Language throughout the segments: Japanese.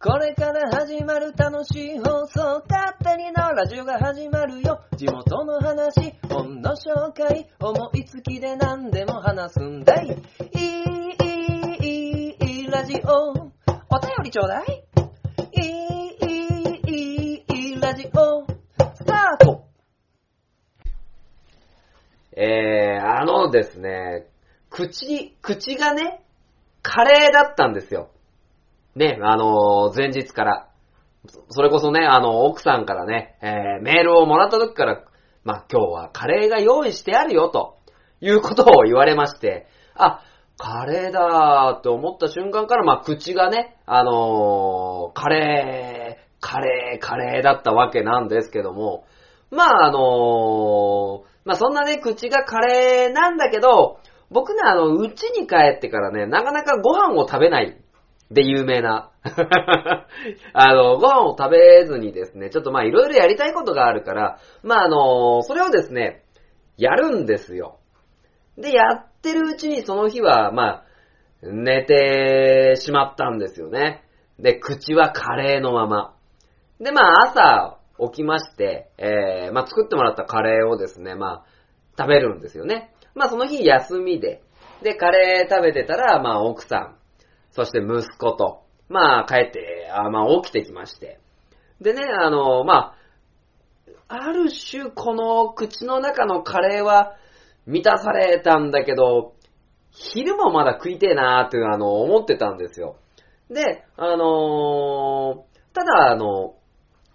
これから始まる楽しい放送、勝手にのラジオが始まるよ。地元の話、本の紹介、思いつきで何でも話すんだい。いい、いい、いい、ラジオ。お便りちょうだい。いい、いい、いい、ラジオ。スタートえー、あのですね、口、口がね、カレーだったんですよ。ね、あのー前日から。それこそね、あの、奥さんからね、えー、メールをもらった時から、まあ、今日はカレーが用意してあるよ、ということを言われまして、あ、カレーだーって思った瞬間から、まあ、口がね、あのーカレー、カレー、カレーだったわけなんですけども、まあ、あのーまあ、そんなね、口がカレーなんだけど、僕ね、あの、うちに帰ってからね、なかなかご飯を食べないで有名な。あの、ご飯を食べずにですね、ちょっとまあいろいろやりたいことがあるから、まああの、それをですね、やるんですよ。で、やってるうちにその日は、まあ、寝てしまったんですよね。で、口はカレーのまま。で、まあ朝起きまして、えー、まあ作ってもらったカレーをですね、まあ食べるんですよね。まあその日休みで、で、カレー食べてたら、まあ奥さん、そして息子と、まあ帰って、あまあ起きてきまして。でね、あの、まあ、ある種この口の中のカレーは満たされたんだけど、昼もまだ食いてえなーってあの思ってたんですよ。で、あのーただあの、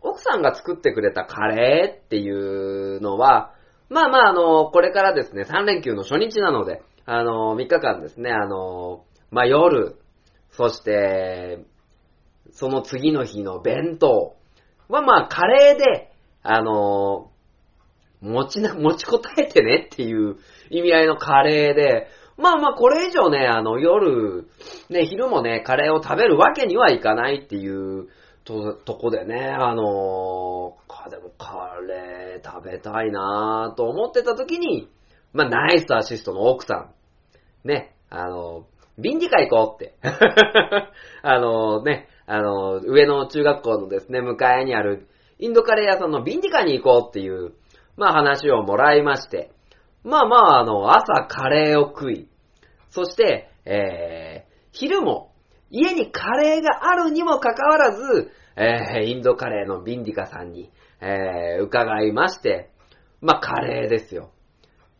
奥さんが作ってくれたカレーっていうのは、まあまああの、これからですね、3連休の初日なので、あの、3日間ですね、あの、まあ夜、そして、その次の日の弁当はまあカレーで、あの、持ちな、持ちこたえてねっていう意味合いのカレーで、まあまあこれ以上ね、あの夜、ね、昼もね、カレーを食べるわけにはいかないっていうと、とこでね、あのか、でもカレー食べたいなぁと思ってた時に、まあナイスアシストの奥さん、ね、あの、ビンディカ行こうって。あのね、あの、上の中学校のですね、向かいにあるインドカレー屋さんのビンディカに行こうっていう、まあ話をもらいまして、まあまあ、あの、朝カレーを食い、そして、えー、昼も家にカレーがあるにもかかわらず、えー、インドカレーのビンディカさんに、えー、伺いまして、まあカレーですよ。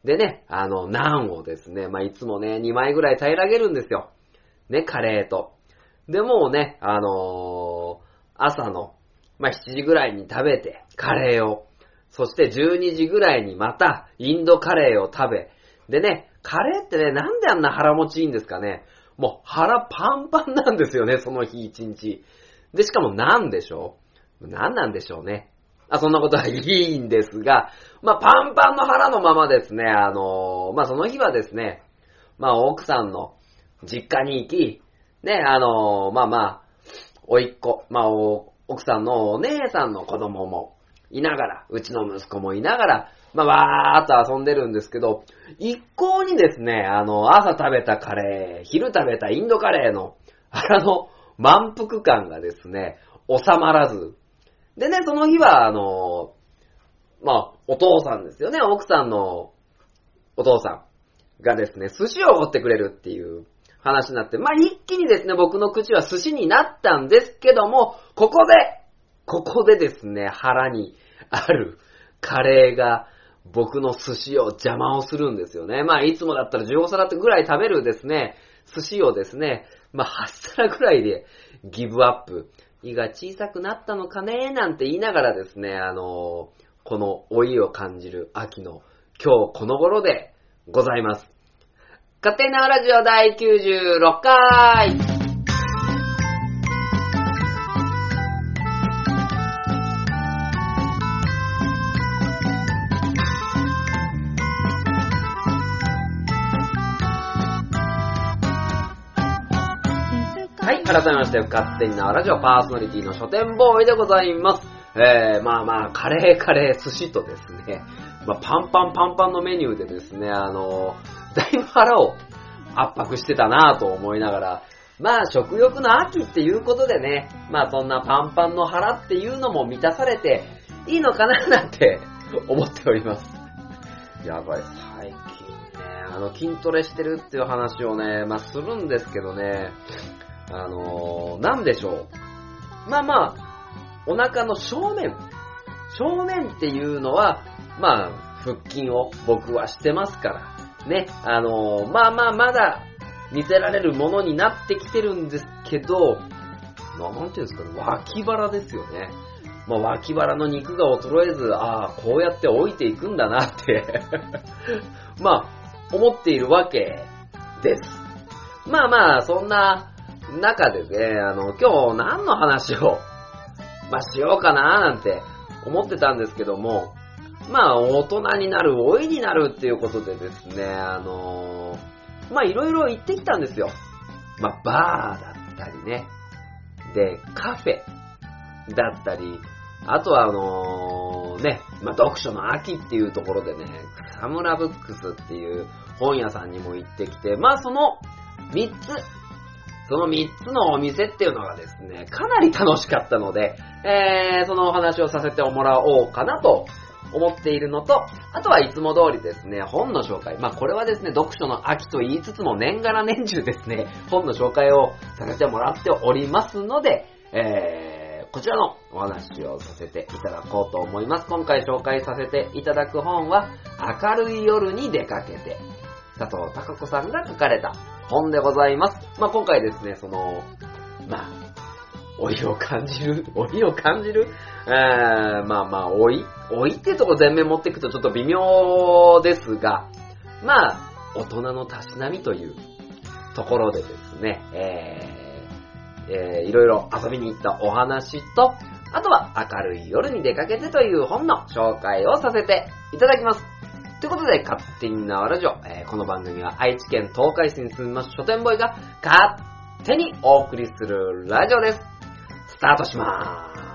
でね、あの、ナンをですね、まあいつもね、2枚ぐらい平らげるんですよ。ね、カレーと。で、もうね、あのー朝の、まあ7時ぐらいに食べて、カレーを。そして12時ぐらいにまた、インドカレーを食べ。でね、カレーってね、なんであんな腹持ちいいんですかね。もう腹パンパンなんですよね、その日一日。で、しかもなんでしょうなんなんでしょうね。あ、そんなことはいいんですが、まあ、パンパンの腹のままですね、あのーまあ、その日はですね、まあ、奥さんの実家に行き、ね、あのーまあまあ、おいっ子、まあ、奥さんのお姉さんの子供もいながら、うちの息子もいながら、まあ、わーっと遊んでるんですけど、一向にですね、あの、朝食べたカレー、昼食べたインドカレーの、あの、満腹感がですね、収まらず。でね、その日は、あの、まあ、お父さんですよね、奥さんのお父さんがですね、寿司をおごってくれるっていう話になって、まあ、一気にですね、僕の口は寿司になったんですけども、ここで、ここでですね、腹にあるカレーが僕の寿司を邪魔をするんですよね。まあ、いつもだったら15皿ぐらい食べるですね、寿司をですね、まあ、8皿ぐらいでギブアップ。胃が小さくなったのかね？なんて言いながらですね、あのこの老いを感じる秋の今日この頃でございます。家庭なラジオ第96回改めまして、勝手になラジオパーソナリティの書店ボーイでございます。えー、まあまあ、カレーカレー寿司とですね、まあ、パンパンパンパンのメニューでですね、あのだいぶ腹を圧迫してたなぁと思いながら、まあ食欲の秋っていうことでね、まあそんなパンパンの腹っていうのも満たされていいのかななんて思っております。やばい、最近ね、あの筋トレしてるっていう話をね、まあするんですけどね、あのー、なんでしょう。まあまあ、お腹の正面、正面っていうのは、まあ、腹筋を僕はしてますから、ね、あのー、まあまあまだ見せられるものになってきてるんですけど、なんていうんですかね、脇腹ですよね。まあ、脇腹の肉が衰えず、ああ、こうやって置いていくんだなって まあ、思っているわけです。まあまあ、そんな中でね、あの、今日何の話を、まあしようかななんて思ってたんですけども、まあ、大人になる、老いになるっていうことでですね、あのまあいろいろ行ってきたんですよ。まあ、バーだったりね。で、カフェだったり、あとはあのね、まあ、読書の秋っていうところでね、草むらブックスっていう本屋さんにも行ってきて、まあその3つ、その3つのお店っていうのがですね、かなり楽しかったので、えー、そのお話をさせてもらおうかなと思っているのと、あとはいつも通りですね、本の紹介。まあこれはですね、読書の秋と言いつつも年がら年中ですね、本の紹介をさせてもらっておりますので、えー、こちらのお話をさせていただこうと思います。今回紹介させていただく本は、明るい夜に出かけて、佐藤孝子さんが書かれた本でございます。まあ今回ですね、その、まあ、老いを感じる、老いを感じる、えー、まあまあ、老い老いってとこ全面持っていくとちょっと微妙ですが、まあ、大人のたしなみというところでですね、えー、えー、いろいろ遊びに行ったお話と、あとは明るい夜に出かけてという本の紹介をさせていただきます。ということで、勝手に縄ラジオ、えー、この番組は愛知県東海市に住みます書店ボーイが勝手にお送りするラジオです。スタートしまーす。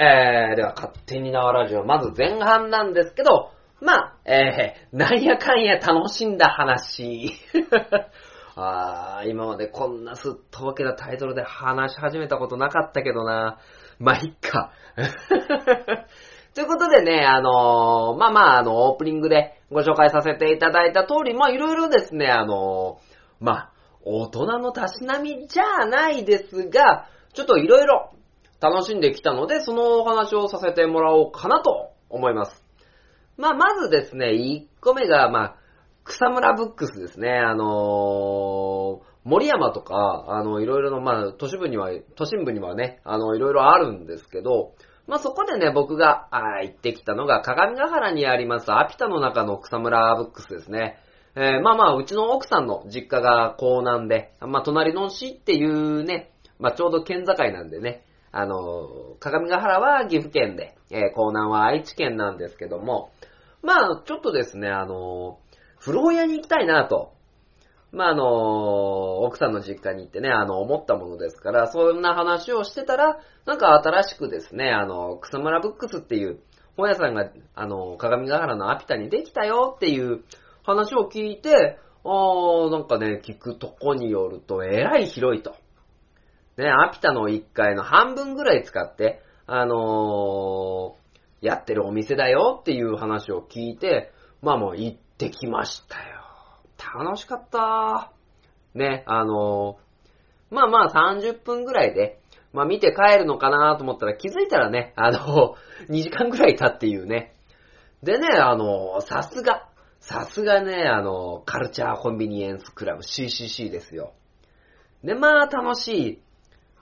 えー、では勝手に縄ラジオ、まず前半なんですけど、まあ、えー、なんやかんや楽しんだ話。あー、今までこんなすっとぼけたタイトルで話し始めたことなかったけどな。まあ、いっか。ということでね、あのーまあまあ、あの、オープニングでご紹介させていただいた通り、まあいろいろですね、あのーまあ、大人のたしなみじゃないですが、ちょっといろいろ楽しんできたので、そのお話をさせてもらおうかなと思います。まあ、まずですね、1個目が、まあ、草むらブックスですね。あのー森山とか、あの、いろいろの、まあ、都市部には、都心部にはね、あの、いろいろあるんですけど、まあ、そこでね、僕が、あ行ってきたのが、鏡ヶ原にあります、アピタの中の草むらブックスですね。えーまあまあ、うちの奥さんの実家が江南で、まあ、隣の市っていうね、まあ、ちょうど県境なんでね、あの、鏡ヶ原は岐阜県で、えー江南は愛知県なんですけども、まあ、ちょっとですね、あの、古本屋に行きたいなと。まあ、あの、奥さんの実家に行ってね、あの、思ったものですから、そんな話をしてたら、なんか新しくですね、あの、草むらブックスっていう本屋さんが、あの、鏡ヶ原のアピタにできたよっていう話を聞いて、あー、なんかね、聞くとこによると、えらい広いと。ね、アピタの1階の半分ぐらい使って、あのーやってるお店だよっていう話を聞いて、まあもう行ってきましたよ。楽しかった。ね、あのーまあまあ30分ぐらいで、まあ見て帰るのかなと思ったら気づいたらね、あの2 時間ぐらい経っていうね。でね、あのさすが、さすがね、あのカルチャーコンビニエンスクラブ CCC ですよ。で、まあ楽しい、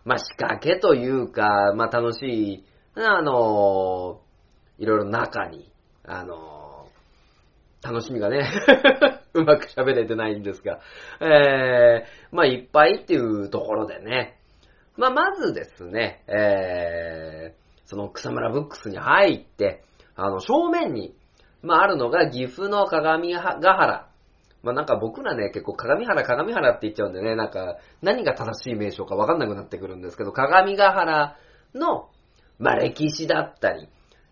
まあ仕掛けというか、まあ楽しい、あのいろいろ中に、あの楽しみがね、うまく喋れてないんですが、えー、まあいっぱいっていうところでね、まあ、まずですね、えー、その草むらブックスに入って、あの、正面に、まあ、あるのが岐阜の鏡ヶ原。まあ、なんか僕らね、結構鏡原、鏡原って言っちゃうんでね、なんか、何が正しい名称かわかんなくなってくるんですけど、鏡ヶ原の、まあ、歴史だったり、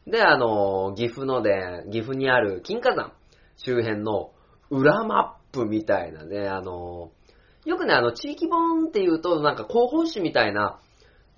で、あの、岐阜ので、岐阜にある金華山周辺の裏マップみたいなね、あの、よくね、あの、地域本っていうと、なんか広報誌みたいな、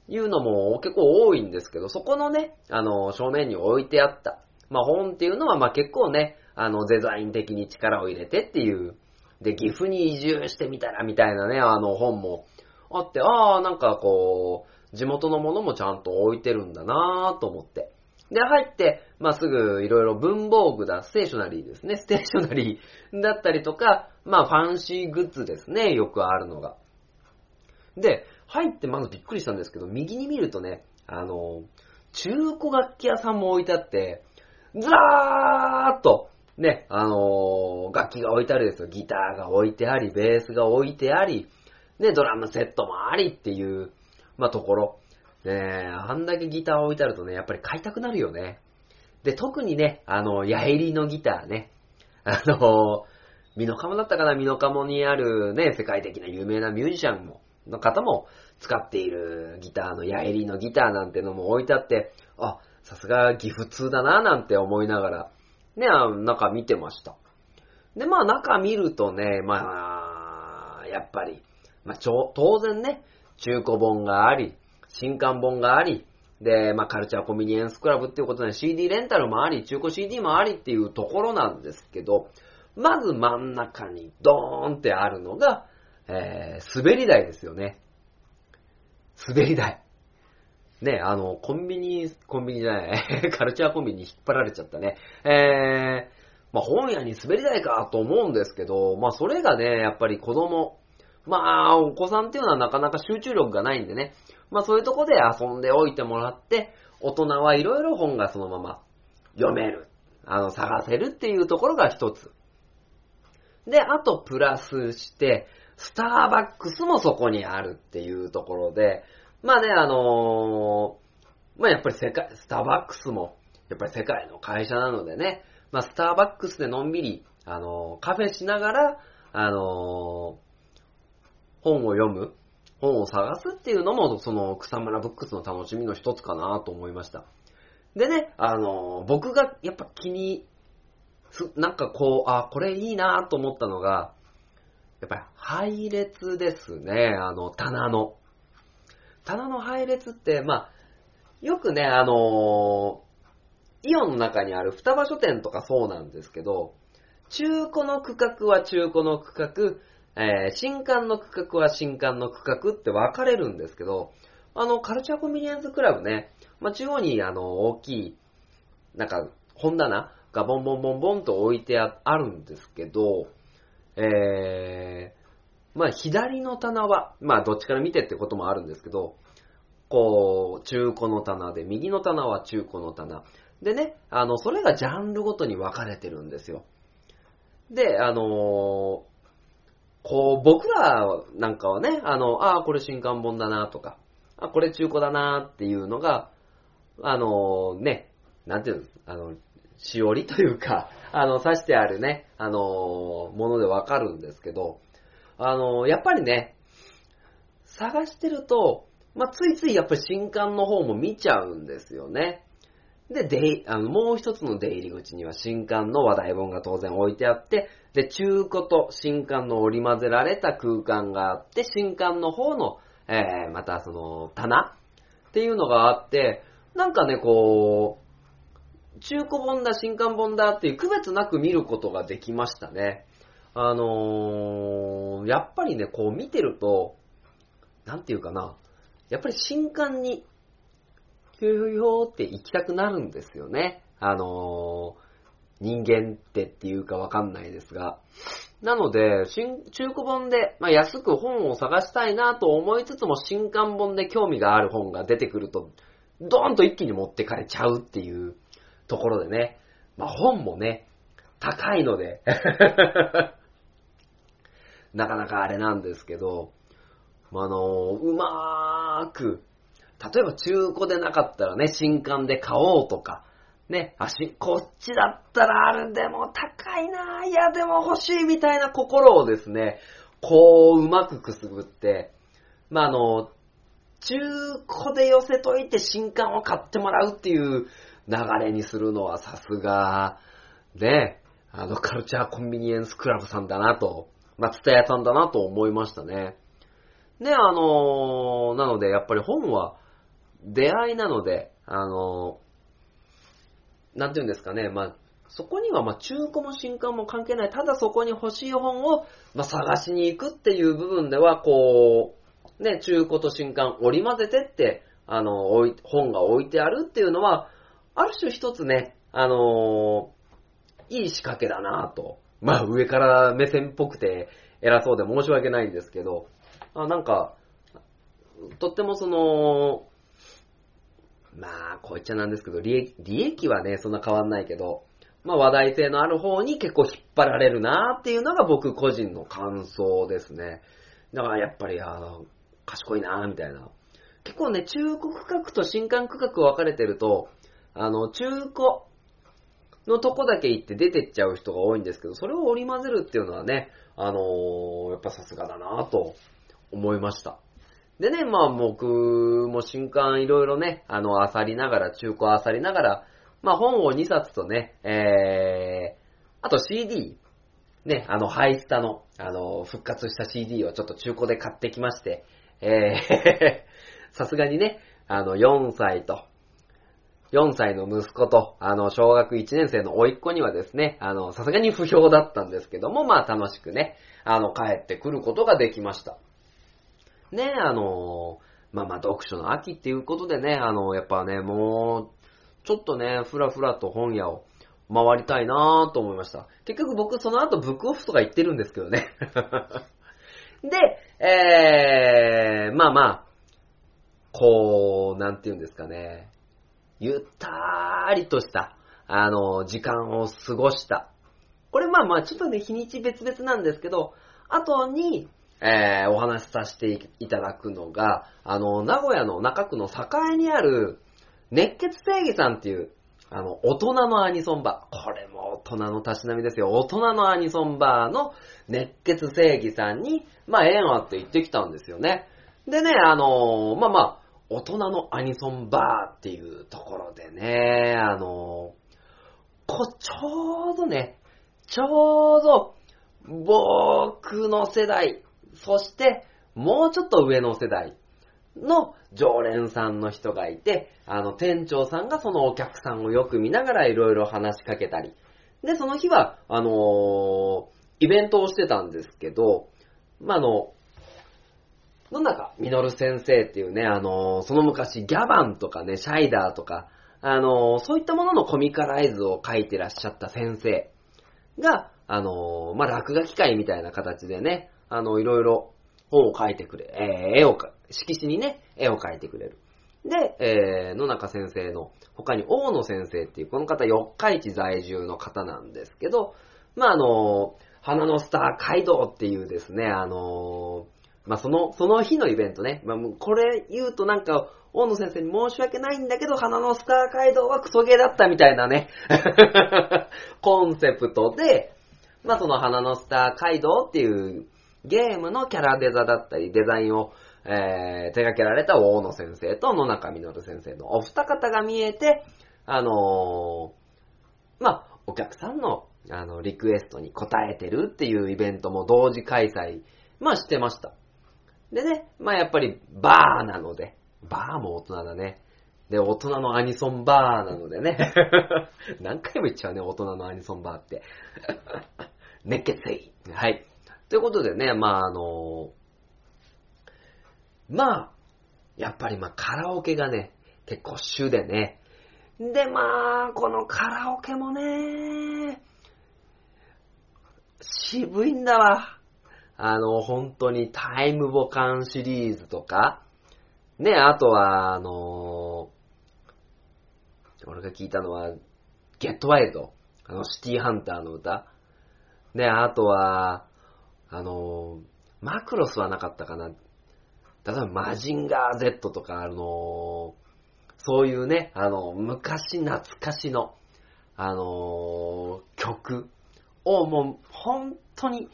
いうのも結構多いんですけど、そこのね、あの、正面に置いてあった、まあ本っていうのは、まあ結構ね、あの、デザイン的に力を入れてっていう、で、岐阜に移住してみたらみたいなね、あの本もあって、ああ、なんかこう、地元のものもちゃんと置いてるんだなぁと思って。で、入って、まあ、すぐいろいろ文房具だ、ステーショナリーですね。ステーショナリーだったりとか、まあ、ファンシーグッズですね。よくあるのが。で、入ってまずびっくりしたんですけど、右に見るとね、あの、中古楽器屋さんも置いてあって、ずらーっと、ね、あの楽器が置いてあるですよ。ギターが置いてあり、ベースが置いてあり、ね、ドラムセットもありっていう、まあ、ところ。ね、あんだけギター置いてあるとね、やっぱり買いたくなるよね。で、特にね、あの、ヤエリのギターね。あの、ミノカモだったかなミノカモにあるね、世界的な有名なミュージシャンも、の方も使っているギターのヤエリのギターなんてのも置いてあって、あ、さすが岐阜通だななんて思いながら、ね、中見てました。で、まあ中見るとね、まあ、やっぱり、まあ、ちょ当然ね、中古本があり、新刊本があり、で、まあ、カルチャーコミュニエンスクラブっていうことで CD レンタルもあり、中古 CD もありっていうところなんですけど、まず真ん中にドーンってあるのが、えー、滑り台ですよね。滑り台。ね、あの、コンビニ、コンビニじゃない、カルチャーコンビニに引っ張られちゃったね。えー、まあ、本屋に滑り台かと思うんですけど、まあ、それがね、やっぱり子供、まあ、お子さんっていうのはなかなか集中力がないんでね、まあそういうとこで遊んでおいてもらって、大人はいろいろ本がそのまま読める。あの、探せるっていうところが一つ。で、あとプラスして、スターバックスもそこにあるっていうところで、まあね、あのーまあやっぱり世界、スターバックスも、やっぱり世界の会社なのでね、まあスターバックスでのんびり、あのーカフェしながら、あのー本を読む本を探すっていうのも、その草むらブックスの楽しみの一つかなと思いました。でね、あの、僕がやっぱ気に、なんかこう、あ、これいいなと思ったのが、やっぱり配列ですね、あの、棚の。棚の配列って、まあ、よくね、あのイオンの中にある双葉書店とかそうなんですけど、中古の区画は中古の区画、えー新刊の区画は新刊の区画って分かれるんですけど、あの、カルチャーコンビニエンスクラブね、まあ、中央にあの、大きい、なんか、本棚がボンボンボンボンと置いてああるんですけど、えー、まあ、左の棚は、まあ、どっちから見てってこともあるんですけど、こう、中古の棚で、右の棚は中古の棚。でね、あの、それがジャンルごとに分かれてるんですよ。で、あのーこう、僕らなんかはね、あの、ああ、これ新刊本だなとか、あ、これ中古だなっていうのが、あのね、なんていうの、あの、しおりというか、あの、刺してあるね、あのものでわかるんですけど、あのやっぱりね、探してると、まあ、ついついやっぱり新刊の方も見ちゃうんですよね。で、出いあのもう一つの出入り口には新刊の話題本が当然置いてあって、で、中古と新刊の織り交ぜられた空間があって、新刊の方の、えー、またその、棚っていうのがあって、なんかね、こう、中古本だ、新刊本だっていう区別なく見ることができましたね。あのー、やっぱりね、こう見てると、なんていうかな、やっぱり新刊に、ひょひょひょって行きたくなるんですよね。あのー、人間ってっていうかわかんないですが。なので、新中古本で、まあ、安く本を探したいなと思いつつも、新刊本で興味がある本が出てくると、ドーンと一気に持ってかれちゃうっていうところでね。まあ、本もね、高いので、なかなかあれなんですけど、まあの、うままく、例えば中古でなかったらね、新刊で買おうとか、ね、あし、こっちだったらあるでも高いないやでも欲しいみたいな心をですね、こううまくくすぐって、まあ、あの、中古で寄せといて新刊を買ってもらうっていう流れにするのはさすが、ね、あのカルチャーコンビニエンスクラブさんだなと、まあ、ツタヤさんだなと思いましたね。ね、あのなのでやっぱり本は出会いなので、あのなんていうんですかね、まあ、そこにはまあ中古も新刊も関係ない、ただそこに欲しい本をまあ探しに行くっていう部分では、こう、ね、中古と新刊織り交ぜてって、あの、置い本が置いてあるっていうのは、ある種一つね、あのいい仕掛けだなと。まあ上から目線っぽくて偉そうで申し訳ないんですけど、あなんか、とってもその、まあ、こう言っちゃなんですけど、利益、利益はね、そんな変わんないけど、まあ話題性のある方に結構引っ張られるなっていうのが僕個人の感想ですね。だからやっぱり、あの、賢いなみたいな。結構ね、中古区画と新刊区画分かれてると、あの、中古のとこだけ行って出てっちゃう人が多いんですけど、それを織り交ぜるっていうのはね、あのーやっぱさすがだなと思いました。でね、まあ僕も新刊いろいろね、あの、漁りながら、中古漁りながら、まあ本を2冊とね、えー、あと CD、ね、あの、ハイスタの、あの、復活した CD をちょっと中古で買ってきまして、えー、さすがにね、あの、4歳と、4歳の息子と、あの、小学1年生の甥っ子にはですね、あの、さすがに不評だったんですけども、まあ楽しくね、あの、帰ってくることができました。ね、あの、まあまあ読書の秋っていうことでね、あの、やっぱね、もう、ちょっとね、ふらふらと本屋を回りたいなぁと思いました。結局僕その後ブックオフとか行ってるんですけどね。で、えー、まあまあ、こう、なんて言うんですかね、ゆったりとした、あの、時間を過ごした。これまあまあ、ちょっとね、日にち別々なんですけど、後に、えー、お話しさせていただくのが、あの、名古屋の中区の栄にある、熱血正義さんっていう、あの、大人のアニソンバー。これも大人のたしなみですよ。大人のアニソンバーの熱血正義さんに、まあ、縁あって行ってきたんですよね。でね、あのまあまあ、大人のアニソンバーっていうところでね、あのこ、ちょうどね、ちょうど、僕の世代、そして、もうちょっと上の世代の常連さんの人がいて、あの、店長さんがそのお客さんをよく見ながらいろいろ話しかけたり。で、その日は、あのーイベントをしてたんですけど、まあ、あの、野中実先生っていうね、あのその昔ギャバンとかね、シャイダーとか、あのそういったもののコミカライズを書いてらっしゃった先生が、あのまあ、落書き会みたいな形でね、あの、いろいろ本を書いてくれ、えー絵をか、色紙にね、絵を描いてくれる。で、えー野中先生の他に大野先生っていう、この方四日市在住の方なんですけど、まあ、あの、花のスター街道っていうですね、あの、まあ、その、その日のイベントね、まあ、もうこれ言うとなんか、大野先生に申し訳ないんだけど、花のスター街道はクソゲーだったみたいなね、コンセプトで、まあ、その花のスター街道っていうゲームのキャラデザだったり、デザインを、えー手掛けられた大野先生と野中実先生のお二方が見えて、あのーまあ、お客さんの、あの、リクエストに応えてるっていうイベントも同時開催、まあ、してました。でね、まあ、やっぱり、バーなので、バーも大人だね。で、大人のアニソンバーなのでね。何回も言っちゃうね、大人のアニソンバーって。熱血いはい。ということでね、まあ、あのまあ、やっぱりまあカラオケがね、結構主でね。でまあ、このカラオケもね、渋いんだわ。あの、本当にタイムボカンシリーズとか、ね、あとは、あの俺が聞いたのは、ゲットワイルド。あの、シティハンターの歌。ね、あとは、あのマクロスはなかったかな。例えばマジンガー Z とか、あのそういうね、あの、昔懐かしの、あの曲をもう本当に、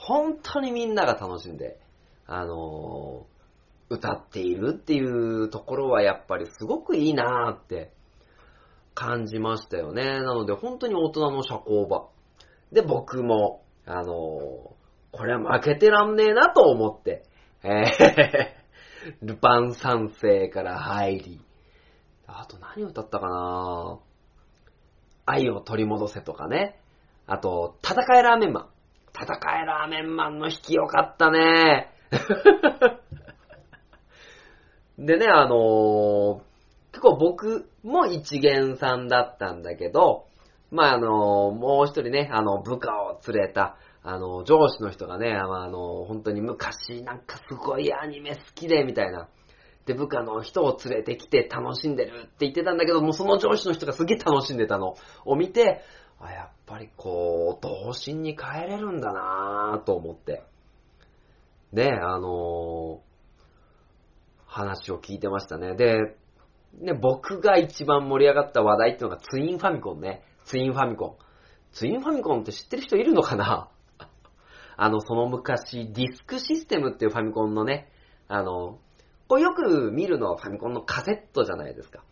本当にみんなが楽しんで、あの歌っているっていうところはやっぱりすごくいいなーって感じましたよね。なので本当に大人の社交場。で、僕も、あのこれは負けてらんねえなと思って、えー、ルパン三世から入り、あと何歌ったかな愛を取り戻せとかね。あと、戦いラーメンマン。戦いラーメンマンの引きよかったね。でね、あのー、結構僕も一元さんだったんだけど、まあ、あのー、もう一人ね、あの、部下を連れた、あの、上司の人がね、あの、本当に昔なんかすごいアニメ好きで、みたいな。で、部下の人を連れてきて楽しんでるって言ってたんだけど、もうその上司の人がすげえ楽しんでたのを見て、あ、やっぱりこう、童心に帰れるんだなぁと思って。で、あの話を聞いてましたね。で、ね、僕が一番盛り上がった話題っていうのがツインファミコンね。ツインファミコン。ツインファミコンって知ってる人いるのかな？あの、その昔、ディスクシステムっていうファミコンのね、あの、こうよく見るのはファミコンのカセットじゃないですか。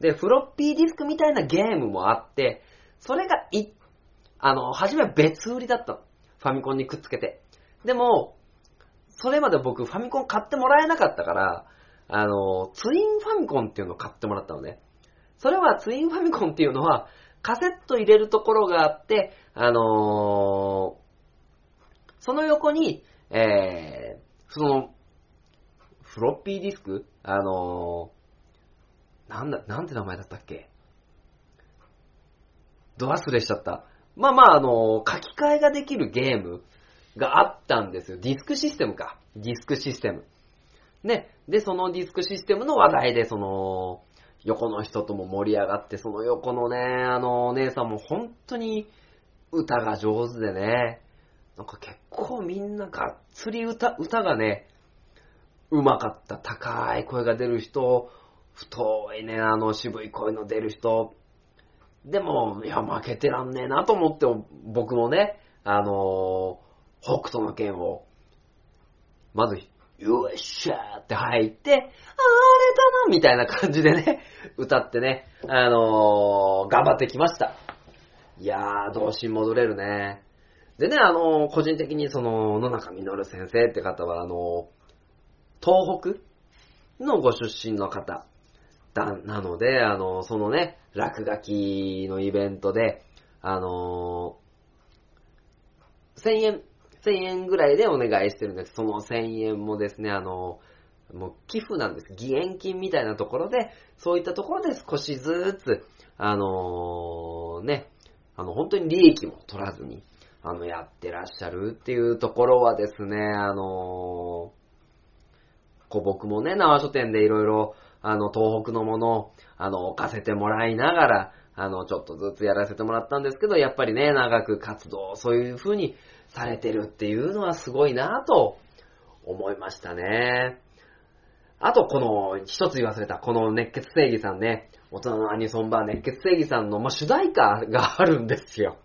で、フロッピーディスクみたいなゲームもあって、それがい、あの、初めは別売りだったの。ファミコンにくっつけて。でも、それまで僕ファミコン買ってもらえなかったから、あの、ツインファミコンっていうのを買ってもらったのね。それはツインファミコンっていうのは、カセット入れるところがあって、あのー、その横に、えー、その、フロッピーディスク？あのー、なんだ、なんて名前だったっけ？ド忘れしちゃった。まあまあ、あの、書き換えができるゲームがあったんですよ。ディスクシステムか。ディスクシステム。ね。で、そのディスクシステムの話題で、その、横の人とも盛り上がって、その横のね、あの、お姉さんも本当に歌が上手でね、なんか結構みんながっつり歌、歌がね、うまかった。高い声が出る人、太いね、あの渋い声の出る人。でも、いや、負けてらんねえなと思って、僕もね、あの北斗の剣を、まず、よっしゃーって入って、あれだなみたいな感じでね、歌ってね、あのー、頑張ってきました。いやー、童心戻れるね。でね、あのー、個人的にその、野中実先生って方は、あのー、東北のご出身の方だ、なので、あのそのね、落書きのイベントで、あの1000円1000円ぐらいでお願いしてるんです。その1000円もですね、あの、もう寄付なんです。義援金みたいなところで、そういったところで少しずつ、あのー、ね、あの、本当に利益も取らずに、あの、やってらっしゃるっていうところはですね、あの、こう僕もね、縄書店でいろいろ、あの、東北のものを、あの、置かせてもらいながら、あの、ちょっとずつやらせてもらったんですけど、やっぱりね、長く活動、そういう風にされてるっていうのはすごいなぁと思いましたね。あと、この、一つ言わせた、この熱血正義さんね、大人のアニソンバー熱血正義さんの、まあ、主題歌があるんですよ。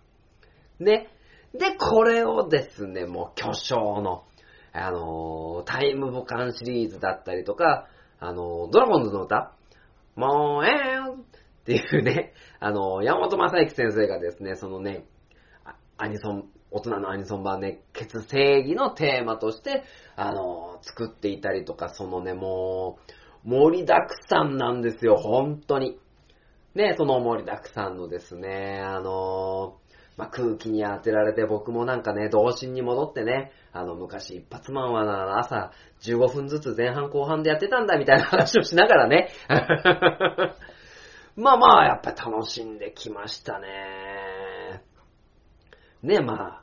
ね。で、これをですね、もう巨匠の、あのー、タイムボカンシリーズだったりとか、あの、ドラゴンズの歌、もうえーんっていうね、あの、山本正幸先生がですね、そのね、アニソン、大人のアニソン版熱血正義のテーマとして、あの、作っていたりとか、そのね、もう、盛りだくさんなんですよ、本当に。ね、その盛りだくさんのですね、あの、まあ、空気に当てられて僕もなんかね、童心に戻ってね、あの、昔一発マンは朝15分ずつ前半後半でやってたんだみたいな話をしながらね。まあまあ、やっぱ楽しんできましたね。ね、まあ、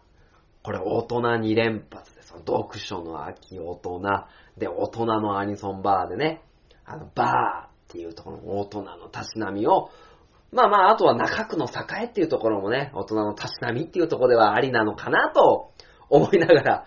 これ大人2連発です。読書の秋大人。で、大人のアニソンバーでね、あの、バーっていうところの大人のたしなみを、まあまあ、あとは中区の栄っていうところもね、大人のたしなみっていうところではありなのかなと思いながら、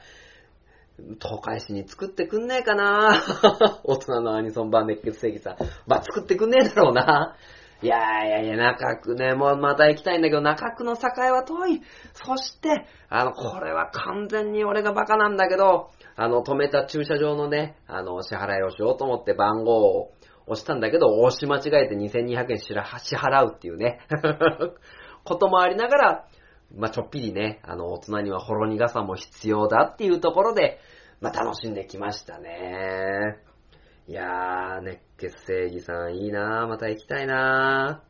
東海市に作ってくんねえかな 大人のアニソン版熱血正義さん。まあ、作ってくんねえだろうな。いやいやいや、中区ね、もうまた行きたいんだけど、中区の境は遠い。そして、あの、これは完全に俺がバカなんだけど、あの、止めた駐車場のね、あの、支払いをしようと思って番号を押したんだけど、押し間違えて2200円支払うっていうね、こともありながら、まあ、ちょっぴりね、あの、大人にはほろ苦さも必要だっていうところで、まあ、楽しんできましたね。いやー、熱血正義さんいいなー、また行きたいなー。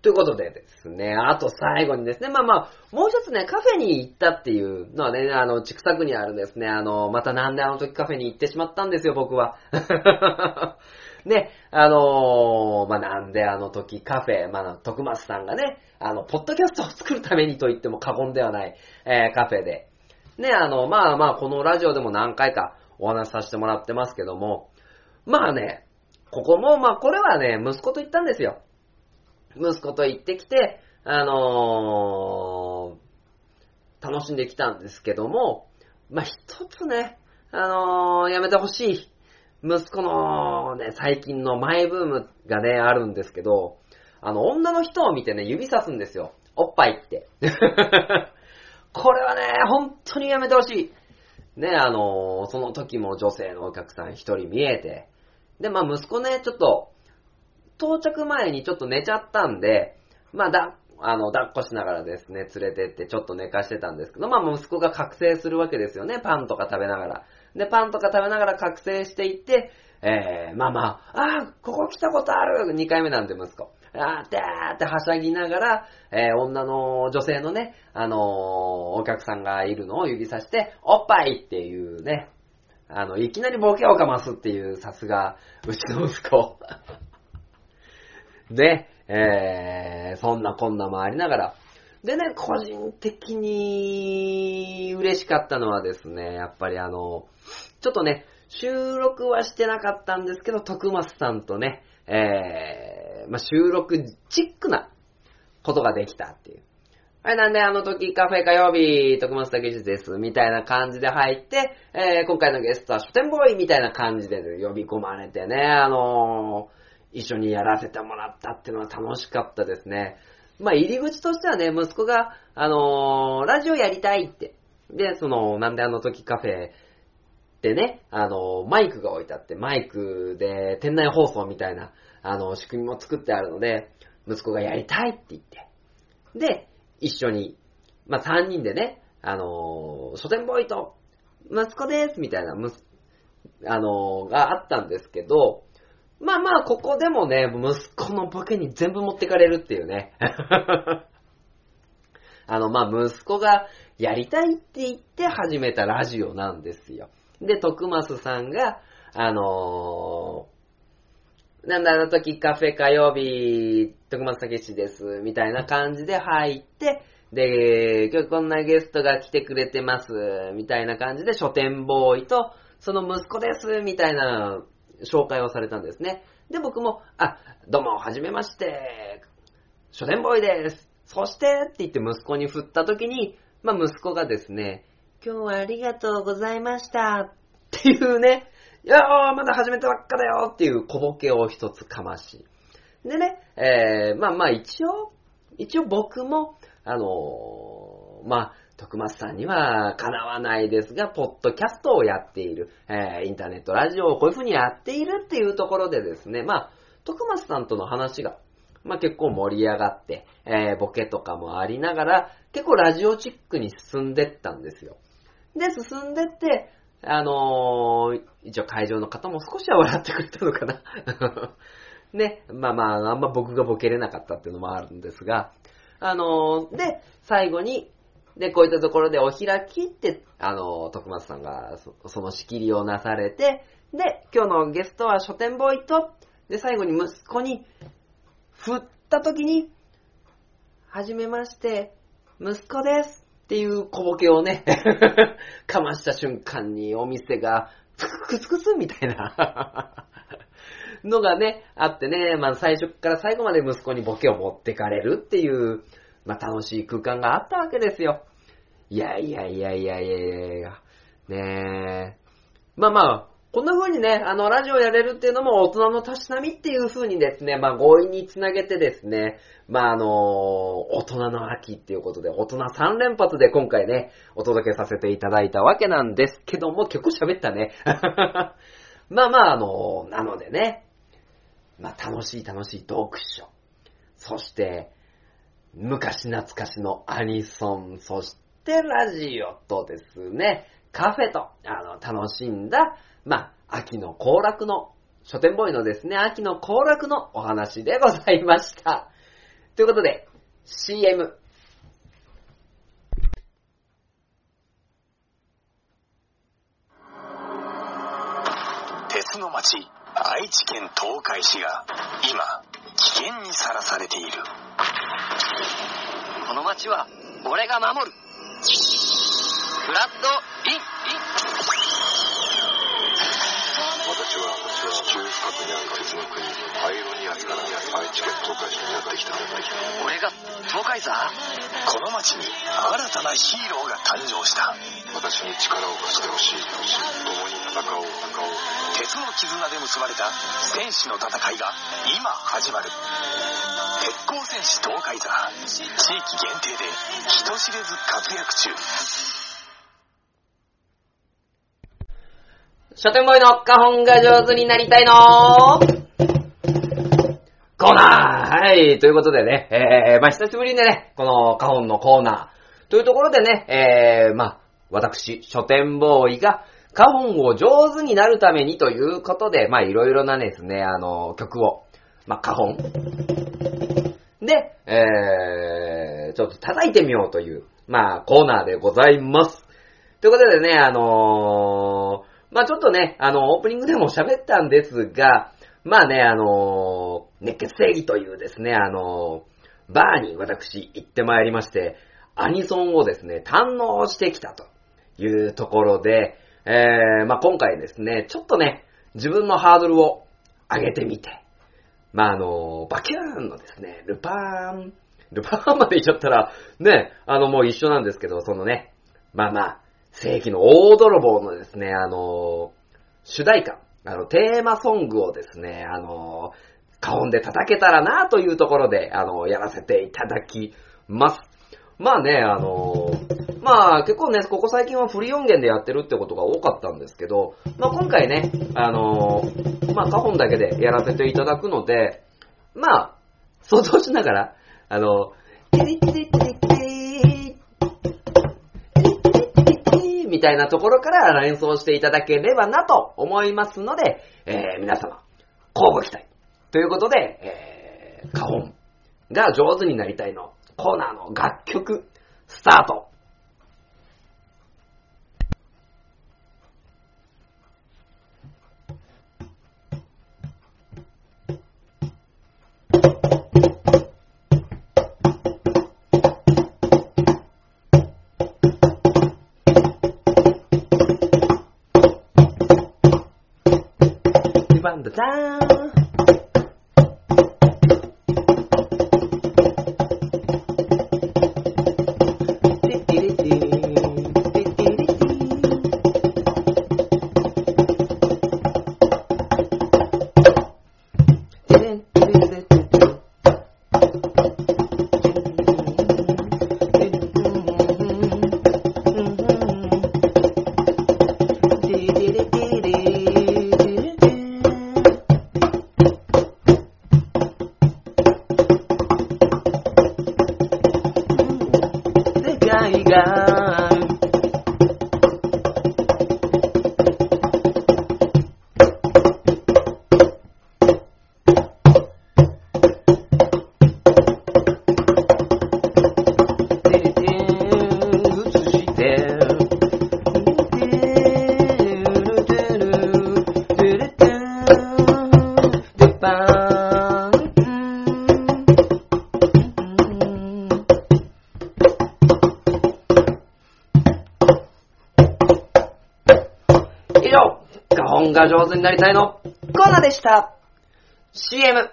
ということでですね、あと最後にですね、まあまあ、もう一つね、カフェに行ったっていうのはね、あの、畜作にあるですね、あの、またなんであの時カフェに行ってしまったんですよ、僕は。ね、あのー、まあ、なんであの時カフェ、まあ、徳松さんがね、あの、ポッドキャストを作るためにと言っても過言ではない、えー、カフェで。ね、あの、まあまあ、このラジオでも何回かお話しさせてもらってますけども、まあね、ここも、まあこれはね、息子と行ったんですよ。息子と行ってきて、あのー、楽しんできたんですけども、まあ一つね、あのー、やめてほしい。息子のね、最近のマイブームがね、あるんですけど、あの、女の人を見てね、指さすんですよ。おっぱいって。これはね、本当にやめてほしい。ね、あの、その時も女性のお客さん一人見えて、で、まあ息子ね、ちょっと、到着前にちょっと寝ちゃったんで、まあだ、あの、抱っこしながらですね、連れてってちょっと寝かしてたんですけど、まあ息子が覚醒するわけですよね、パンとか食べながら。で、パンとか食べながら覚醒していって、えー、まあまあ、あー、ここ来たことある !2 回目なんで息子。あー、てーってはしゃぎながら、えー、女の、女性のね、あのー、お客さんがいるのを指さして、おっぱいっていうね、あの、いきなりボケをかますっていう、さすが、うちの息子。で、えー、そんなこんなもありながら。でね、個人的に嬉しかったのはですね、やっぱりあの、ちょっとね、収録はしてなかったんですけど、徳松さんとね、えー、まあ、収録チックなことができたっていう。はい、なんであの時カフェ火曜日、徳松武史です、みたいな感じで入って、えー、今回のゲストは書店ボーイみたいな感じで呼び込まれてね、あのー、一緒にやらせてもらったっていうのは楽しかったですね。まあ、入り口としてはね、息子が、あのー、ラジオやりたいって。で、その、なんであの時カフェってね、あのー、マイクが置いてあって、マイクで店内放送みたいな、あのー、仕組みも作ってあるので、息子がやりたいって言って。で、一緒に、まあ、三人でね、あの、書店ボーイと、息子ですみたいな、むあの、があったんですけど、まあまあ、ここでもね、息子のボケに全部持ってかれるっていうね。あの、まあ、息子がやりたいって言って始めたラジオなんですよ。で、徳松さんが、あのー、なんだ、あの時カフェ火曜日、徳松武史です、みたいな感じで入って、で、今日こんなゲストが来てくれてます、みたいな感じで書店ボーイと、その息子です、みたいな紹介をされたんですね。で、僕も、あ、どうも、はじめまして、書店ボーイです。そして、って言って息子に振った時に、まあ、息子がですね、今日はありがとうございました。っていうね、いやー、まだ始めたばっかだよっていう小ボケを一つかまし。でね、えー、まあまあ一応、一応僕も、あのー、まあ、徳松さんにはかなわないですが、ポッドキャストをやっている、えー、インターネットラジオをこういう風にやっているっていうところでですね、まあ、徳松さんとの話が、まあ結構盛り上がって、えー、ボケとかもありながら、結構ラジオチックに進んでったんですよ。で、進んでって、あのー、一応会場の方も少しは笑ってくれたのかな。ね、まあまあ、あんま僕がボケれなかったっていうのもあるんですが、あのー、で、最後に、で、こういったところでお開きって、あの、徳松さんがその仕切りをなされて、で、今日のゲストは書店ボーイと、で、最後に息子に振った時に、はじめまして、息子ですっていう小ボケをね、かました瞬間にお店が、クスクスみたいなのがね、あってね、まあ最初から最後まで息子にボケを持ってかれるっていう、まあ楽しい空間があったわけですよ。いやいやいやいやいやいやいやねえ。まあまあ、こんな風にね、あの、ラジオやれるっていうのも大人のたしなみっていう風にですね、まあ強引につなげてですね、まああの、大人の秋っていうことで、大人3連発で今回ね、お届けさせていただいたわけなんですけども、結構喋ったね。まあまああの、なのでね、まあ楽しい楽しい読書。そして、昔懐かしのアニソン、そしてラジオとですね、カフェと、あの、楽しんだ、まあ、秋の行楽の、書店ボーイのですね、秋の行楽のお話でございました。ということで、CM。鉄の町愛知県東海市が今危険にさらされているこの街は俺が守る。フラッドイン。私は地中深くにある鉄の国アイロニアスから愛知県東海市にやってきた俺が東海座？この町に新たなヒーローが誕生した。私に力を貸してほしい。共に戦おう戦おう。鉄の絆で結ばれた戦士の戦いが今始まる。鉄鋼戦士東海座。地域限定で人知れず活躍中。書店ボーイの花本が上手になりたいの。コーナー。はい、ということでね、えー、まあ、久しぶりにね、この花本のコーナー。というところでね、えー、まあ、私、書店ボーイが、花本を上手になるためにということで、まあ、いろいろなですね、あの、曲を、まあ、花本で、えー、ちょっと叩いてみようという、まあ、コーナーでございます。ということでね、あのー、まあちょっとね、あの、オープニングでも喋ったんですが、まあね、あのー、熱血正義というですね、あのー、バーに私行ってまいりまして、アニソンをですね、堪能してきたというところで、えー、まあ今回ですね、ちょっとね、自分のハードルを上げてみて、まああの、バキューンのですね、ルパーン、ルパーンまで行っちゃったら、ね、あのもう一緒なんですけど、そのね、まあまあ、世紀の大泥棒のですね、あの、主題歌、あの、テーマソングをですね、あの、顔で叩けたらなというところで、あの、やらせていただきます。まあね、あの、まあ結構ね、ここ最近はフリー音源でやってるってことが多かったんですけど、まあ今回ね、あの、まあ花本だけでやらせていただくので、まあ、想像しながら、あの、テリテリテリテリみたいなところから演奏していただければなと思いますので、えー、皆様、交互期待。ということで、えー、花本が上手になりたいのコーナーの楽曲、スタート。バンドザーンになりたいの？コーナーでした。CM。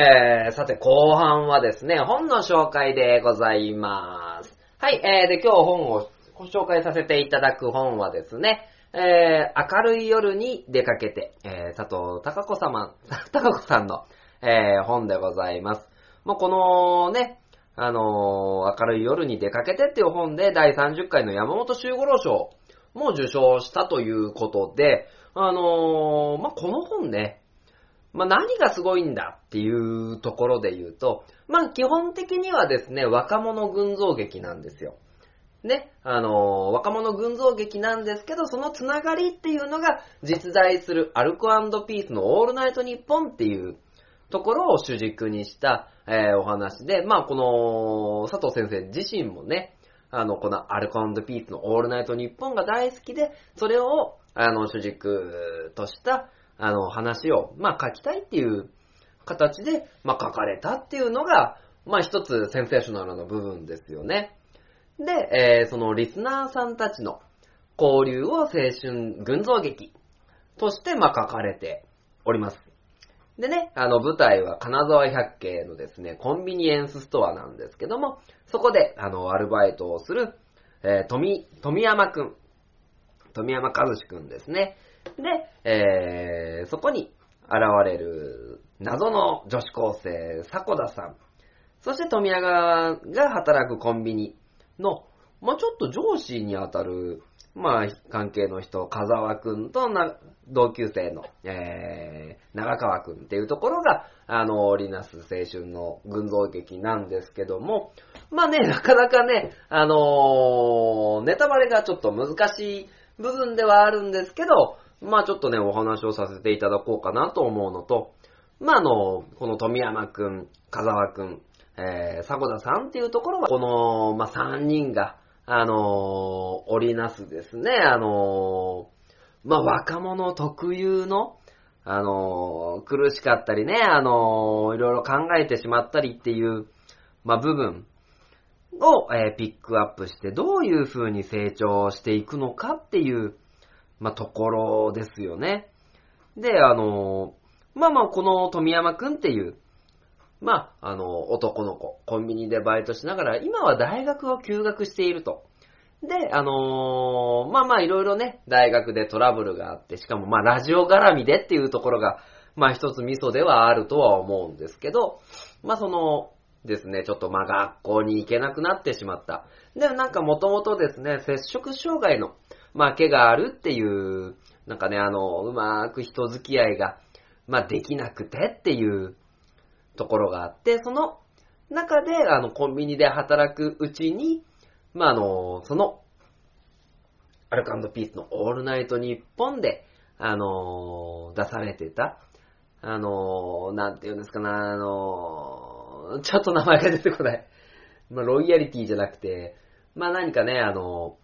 えー、さて後半はですね、本の紹介でございます。はい、えー、で今日本をご紹介させていただく本はですね、えー、明るい夜に出かけて、えー、佐藤孝子様、孝子さんの、えー、本でございます。もうこのね、あのー明るい夜に出かけてっていう本で第30回の山本周五郎賞も受賞したということで、あのーまあ、この本ね、まあ、何がすごいんだっていうところで言うと、まあ、基本的にはですね、若者群像劇なんですよ。ね、あのー若者群像劇なんですけど、そのつながりっていうのが実在するアルコピースのオールナイトニッポンっていうところを主軸にした、えーお話で、まあ、この佐藤先生自身もね、あの、このアルコピースのオールナイトニッポンが大好きで、それを、あの、主軸とした、あの、話を、まあ、書きたいっていう形で、まあ、書かれたっていうのが、まあ、一つセンセーショナルな部分ですよね。で、えーそのリスナーさんたちの交流を青春群像劇として、まあ、書かれております。でね、あの、舞台は金沢百景のですね、コンビニエンスストアなんですけども、そこで、あの、アルバイトをする、えー富、富山くん。富山和志くんですね。で、えーそこに現れる謎の女子高生、迫田さん。そして富山が働くコンビニの、まあ、ちょっと上司にあたる、まあ、関係の人、風沢くんと同級生の、えー、長川くんっていうところが、あの、織りなす青春の群像劇なんですけども、まあね、なかなかね、あのーネタバレがちょっと難しい部分ではあるんですけど、まあちょっとね、お話をさせていただこうかなと思うのと、まああの、この富山くん、風沢くん、えー、迫田さんっていうところは、この、まあ3人が、あのー織りなすですね、あのーまあ若者特有の、あのー苦しかったりね、あのいろいろ考えてしまったりっていう、まあ部分を、えピックアップして、どういう風に成長していくのかっていう、まあところですよね。で、あのまあまあこの富山くんっていう、まあ、あの、男の子、コンビニでバイトしながら、今は大学を休学していると。で、あのーまあまあいろいろね、大学でトラブルがあって、しかもまあラジオ絡みでっていうところが、まあ一つミソではあるとは思うんですけど、まあその、ですね、ちょっとまあ学校に行けなくなってしまった。で、なんかもともとですね、接触障害の、まあ毛があるっていう、なんかね、あの、うまく人付き合いが、まあできなくてっていうところがあって、その中で、あの、コンビニで働くうちに、まあ、あの、その、アルカンドピースのオールナイトニッポンで、あの、出されてた、あの、なんていうんですかな、あの、ちょっと名前が出てこない。まあ、ロイヤリティじゃなくて、まあ、何かね、あの、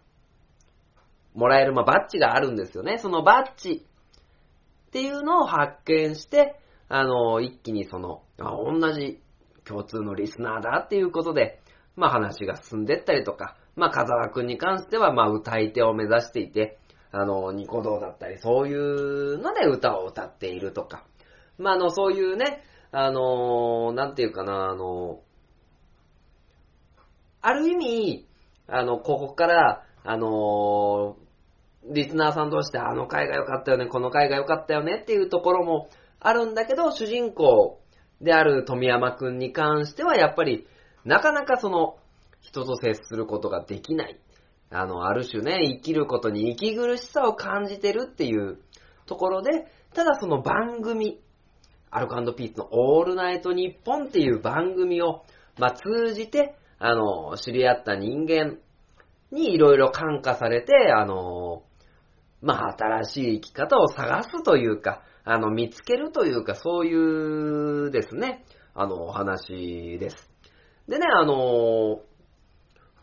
もらえる、まあ、バッジがあるんですよね。そのバッジっていうのを発見して、あの、一気にその、あ同じ共通のリスナーだっていうことで、まあ話が進んでったりとか、まあ風沢くんに関しては、まあ歌い手を目指していて、あの、ニコ動だったり、そういうので歌を歌っているとか、まああの、そういうね、あの、なんていうかな、あの、ある意味、あの、ここから、あの、リスナーさんとしてあの回が良かったよね、この回が良かったよねっていうところもあるんだけど、主人公である富山くんに関してはやっぱり、なかなかその、人と接することができない。あの、ある種ね、生きることに息苦しさを感じてるっていうところで、ただその番組、アルコピースのオールナイトニッポンっていう番組を、まあ、通じて、あの、知り合った人間にいろいろ感化されて、あの、まあ、新しい生き方を探すというか、あの、見つけるというか、そういうですね、あの、お話です。でね、あの、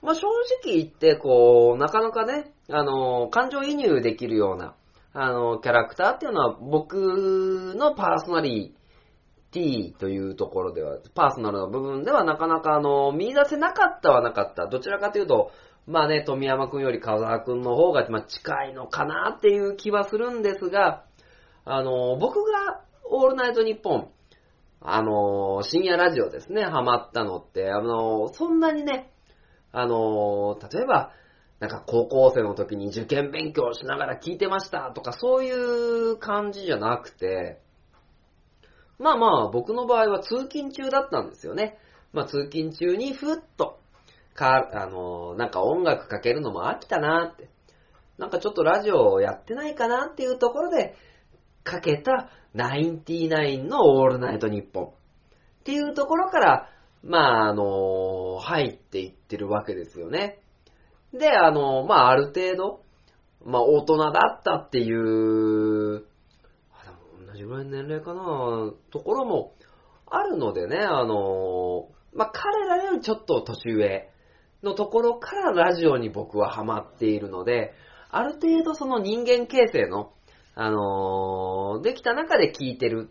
まあ、正直言って、こう、なかなかね、あの、感情移入できるような、あの、キャラクターっていうのは、僕のパーソナリティというところでは、パーソナルな部分ではなかなか、あの、見出せなかったはなかった。どちらかというと、まあね、富山くんより川沢くんの方が、ま、近いのかなっていう気はするんですが、あの、僕がオールナイトニッポンあの、深夜ラジオですね、ハマったのって、あの、そんなにね、あの、例えば、なんか高校生の時に受験勉強しながら聞いてましたとかそういう感じじゃなくて、まあまあ僕の場合は通勤中だったんですよね。まあ通勤中にふっと、か、あの、なんか音楽かけるのも飽きたなって。なんかちょっとラジオやってないかなっていうところで、かけたナインティナインのオールナイトニッポンっていうところから、まああの、入っていってるわけですよね。で、あの、まあある程度、まあ大人だったっていう、あでも同じぐらいの年齢かな、ところもあるのでね、あの、まあ彼らよりちょっと年上のところからラジオに僕はハマっているので、ある程度その人間形成の、あのーできた中で聞いてる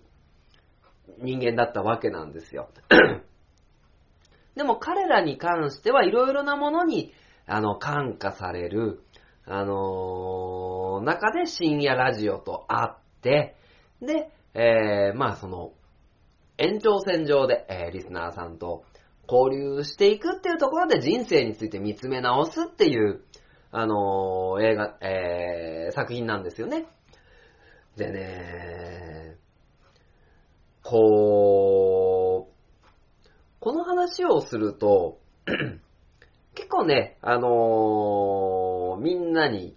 人間だったわけなんですよ。でも彼らに関してはいろいろなものに、あの、感化される、あのー中で深夜ラジオとあって、で、えー、まあその、延長線上で、えーリスナーさんと交流していくっていうところで人生について見つめ直すっていう、あのー映画、えー作品なんですよね。でね、こう、この話をすると、結構ね、あのーみんなに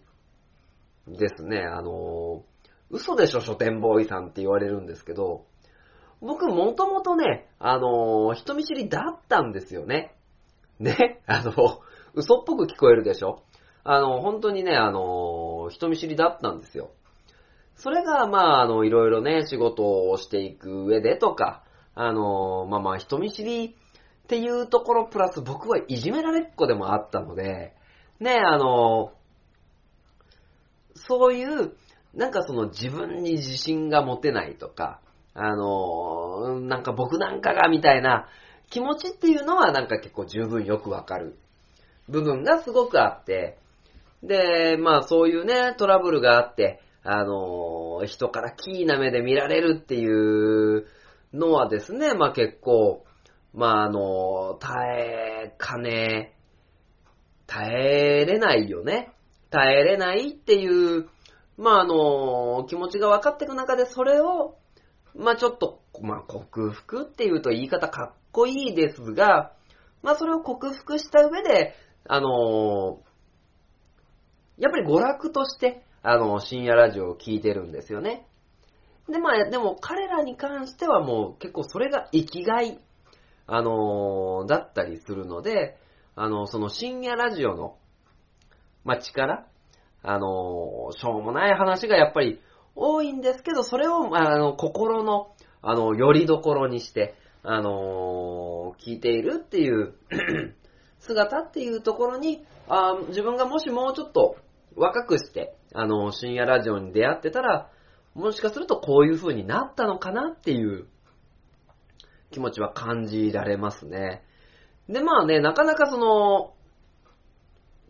ですね、あのー嘘でしょ書店ボーイさんって言われるんですけど、僕もともとね、あのー人見知りだったんですよね。ね、あの、嘘っぽく聞こえるでしょ？あの、本当にね、あの人見知りだったんですよ。それが、まあ、あの、いろいろね、仕事をしていく上でとか、あの、まあまあ、人見知りっていうところプラス僕はいじめられっ子でもあったので、ね、あの、そういう、なんかその自分に自信が持てないとか、あの、なんか僕なんかがみたいな気持ちっていうのはなんか結構十分よくわかる。部分がすごくあって、で、まあそういうね、トラブルがあって、あの、人からキーな目で見られるっていうのはですね、まあ結構、まああの、耐えかね、耐えれないよね。耐えれないっていう、まああの、気持ちが分かっていく中でそれを、まあちょっと、まあ克服っていうと言い方かっこいいですが、まあそれを克服した上で、あのやっぱり娯楽として、あの、深夜ラジオを聞いてるんですよね。で、まあ、でも彼らに関してはもう結構それが生きがい、あのだったりするので、あの、その深夜ラジオの、まあ、力、あのしょうもない話がやっぱり多いんですけど、それを、あの、心の、あの、よりどころにして、あの聞いているっていう 姿っていうところに、あ自分がもしもうちょっと若くして、あの、深夜ラジオに出会ってたら、もしかするとこういう風になったのかなっていう気持ちは感じられますね。で、まあね、なかなかその、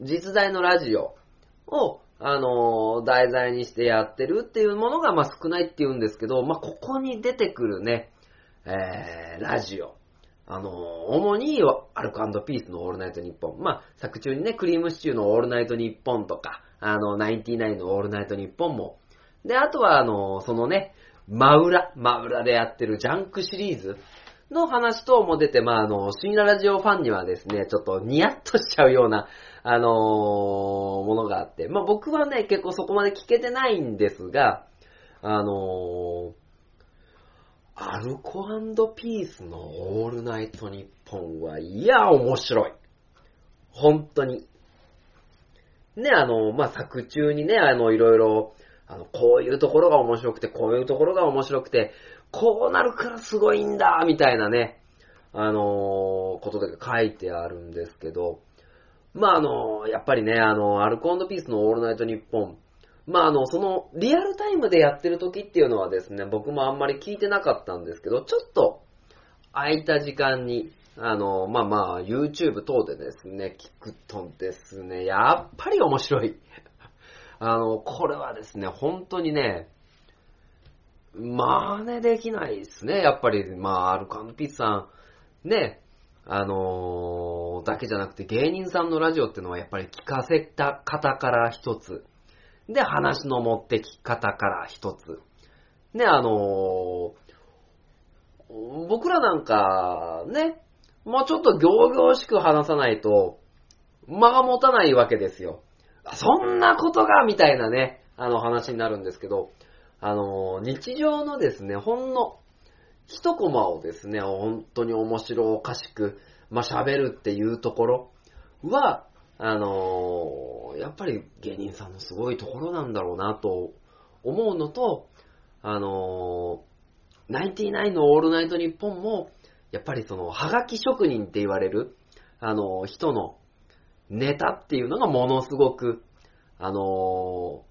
実在のラジオを、あの、題材にしてやってるっていうものが、まあ少ないっていうんですけど、まあここに出てくるね、えー、ラジオ。あの、主にアルコ&ピースのオールナイトニッポン。まあ、作中にね、くりぃむしちゅーのオールナイトニッポンとか、あの、ナインティナインのオールナイトニッポンも。で、あとは、あの、そのね、真裏、真裏でやってるジャンクシリーズの話等も出て、まあ、あの、深夜ラジオファンにはですね、ちょっとニヤッとしちゃうような、あのものがあって、まあ僕はね、結構そこまで聞けてないんですが、あのアルコピースのオールナイトニッポンは、いや、面白い。本当に。ね、あの、まあ、作中にね、あの、いろいろ、あの、こういうところが面白くて、こういうところが面白くて、こうなるからすごいんだ、みたいなね、あのことで書いてあるんですけど、まあ、あの、やっぱりね、あの、アルコピースのオールナイトニッポン、まあ、あの、その、リアルタイムでやってる時っていうのはですね、僕もあんまり聞いてなかったんですけど、ちょっと、空いた時間に、あの、まあまあ、YouTube 等でですね、聞くとですね、やっぱり面白い。あの、これはですね、本当にね、真似できないですね。やっぱり、まあ、アルカンピースさん、ね、あのーだけじゃなくて芸人さんのラジオってのはやっぱり聞かせた方から一つ。で、話の持ってき方から一つ。ね、あのー僕らなんか、ね、もうちょっと行々しく話さないと、間が持たないわけですよ。そんなことが、みたいなね、あの話になるんですけど、あの日常のですね、ほんの一コマをですね、本当に面白おかしく、まあ、喋るっていうところは、あのやっぱり芸人さんのすごいところなんだろうなと思うのと、あの、ナインティナインのオールナイトニッポンも、やっぱりその、はがき職人って言われる、あの人のネタっていうのがものすごく、あの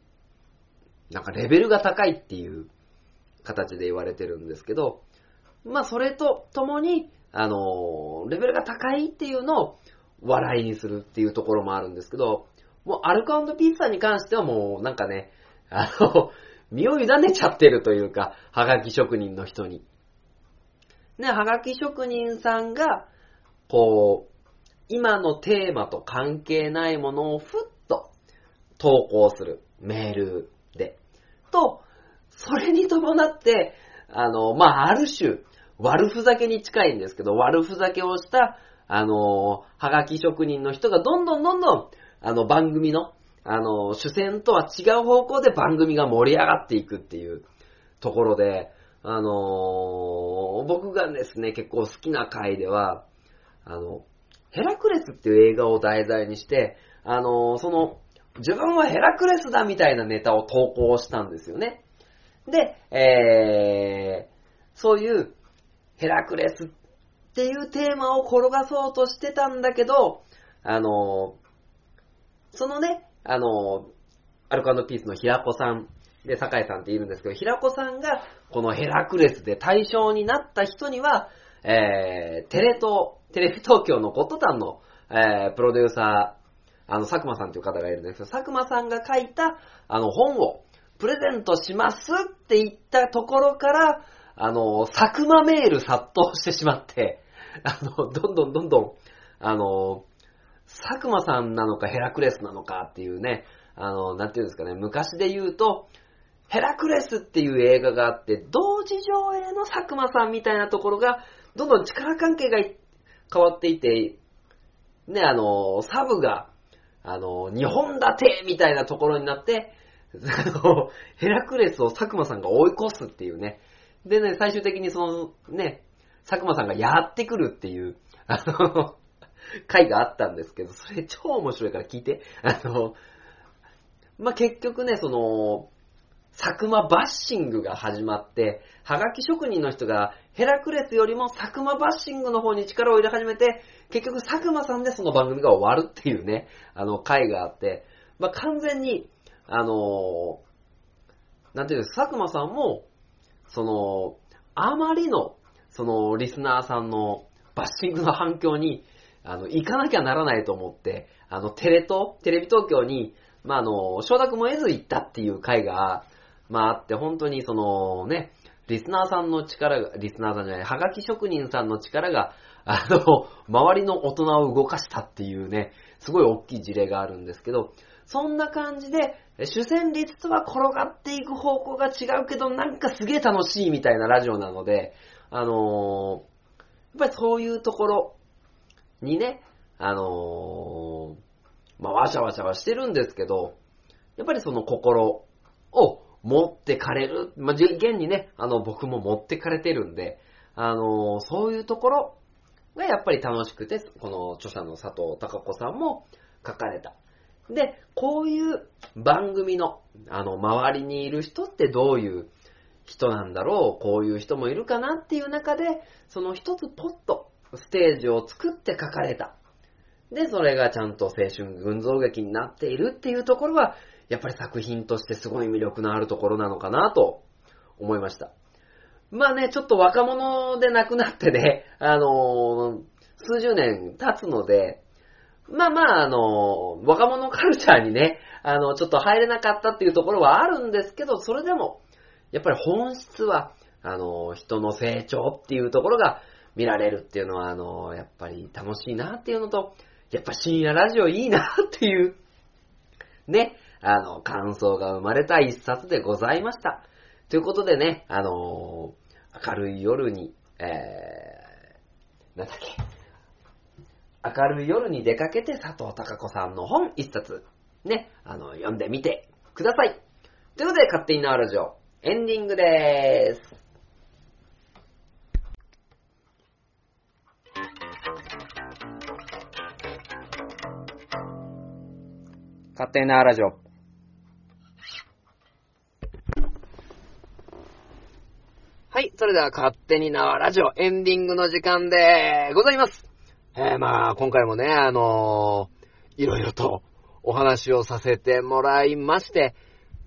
なんかレベルが高いっていう形で言われてるんですけど、まあそれとともに、あのレベルが高いっていうのを笑いにするっていうところもあるんですけど、もうアルカピースさんに関してはもうなんかね、あの、身を委ねちゃってるというか、はがき職人の人に。ね、はがき職人さんが、こう、今のテーマと関係ないものをふっと投稿するメールで。と、それに伴って、あの、まあ、ある種、悪ふざけに近いんですけど、悪ふざけをした、あの、はがき職人の人がどんどんどんどん、あの、番組の、あの、主戦とは違う方向で番組が盛り上がっていくっていうところで、あの僕がですね、結構好きな回では、あの、ヘラクレスっていう映画を題材にして、あのその、自分はヘラクレスだみたいなネタを投稿したんですよね。で、えー、そういうヘラクレスっていうテーマを転がそうとしてたんだけど、あの、そのね、あの、アルカピースの平子さんで、酒井さんっているんですけど、平子さんがこのヘラクレスで対象になった人には、えー、テレ東、テレビ東京のゴッドタンの、えー、プロデューサー、あの、佐久間さんという方がいるんですけど、佐久間さんが書いた、あの、本をプレゼントしますって言ったところから、あの、佐久間メール殺到してしまって、あの、どんどんどんどん、あの、佐久間さんなのかヘラクレスなのかっていうね、あの、なんていうんですかね、昔で言うと、ヘラクレスっていう映画があって、同時上映の佐久間さんみたいなところが、どんどん力関係が変わっていて、ね、あの、サブが、あの、日本立てみたいなところになって、あの、ヘラクレスを佐久間さんが追い越すっていうね。でね、最終的にその、ね、佐久間さんがやってくるっていう、あの、回があったんですけど、それ超面白いから聞いて。あの、まあ、結局ね、その、佐久間バッシングが始まって、はがき職人の人がヘラクレスよりも佐久間バッシングの方に力を入れ始めて、結局佐久間さんでその番組が終わるっていうね、あの回があって、まあ、完全に、あのなんていうんですか、佐久間さんも、その、あまりの、その、リスナーさんのバッシングの反響に、あの、行かなきゃならないと思って、あの、テレ東、テレビ東京に、まあ、あの、承諾も得ず行ったっていう回が、まあ、あって、本当にそのね、リスナーさんの力が、リスナーさんじゃない、はがき職人さんの力が、あの、周りの大人を動かしたっていうね、すごい大きい事例があるんですけど、そんな感じで、主旋律とは転がっていく方向が違うけど、なんかすげえ楽しいみたいなラジオなので、あのやっぱりそういうところにね、あのまあ、わちゃわちゃはしてるんですけど、やっぱりその心を持ってかれる、まあ、現にね、あの、僕も持ってかれてるんで、あのそういうところがやっぱり楽しくて、この著者の佐藤孝子さんも書かれた。で、こういう番組の、あの、周りにいる人ってどういう人なんだろう、こういう人もいるかなっていう中で、その一つポッとステージを作って書かれた。で、それがちゃんと青春群像劇になっているっていうところは、やっぱり作品としてすごい魅力のあるところなのかなと思いました。まあね、ちょっと若者で亡くなってね、あのー数十年経つので、まあまあ、あのー若者カルチャーにね、あの、ちょっと入れなかったっていうところはあるんですけど、それでも、やっぱり本質は、あの、人の成長っていうところが見られるっていうのは、あの、やっぱり楽しいなっていうのと、やっぱ深夜ラジオいいなっていう、ね、あの、感想が生まれた一冊でございました。ということでね、あの明るい夜に、えー、なんだっけ、明るい夜に出かけて佐藤孝子さんの本一冊、ね、あの、読んでみてください。ということで、勝手に縄ラジオ、エンディングでーす。勝手に縄ラジオ。はい、いそれでは勝手に縄ラジオエンディングの時間でございます。えー、まあ、今回もね、あのー、いろいろとお話をさせてもらいまして、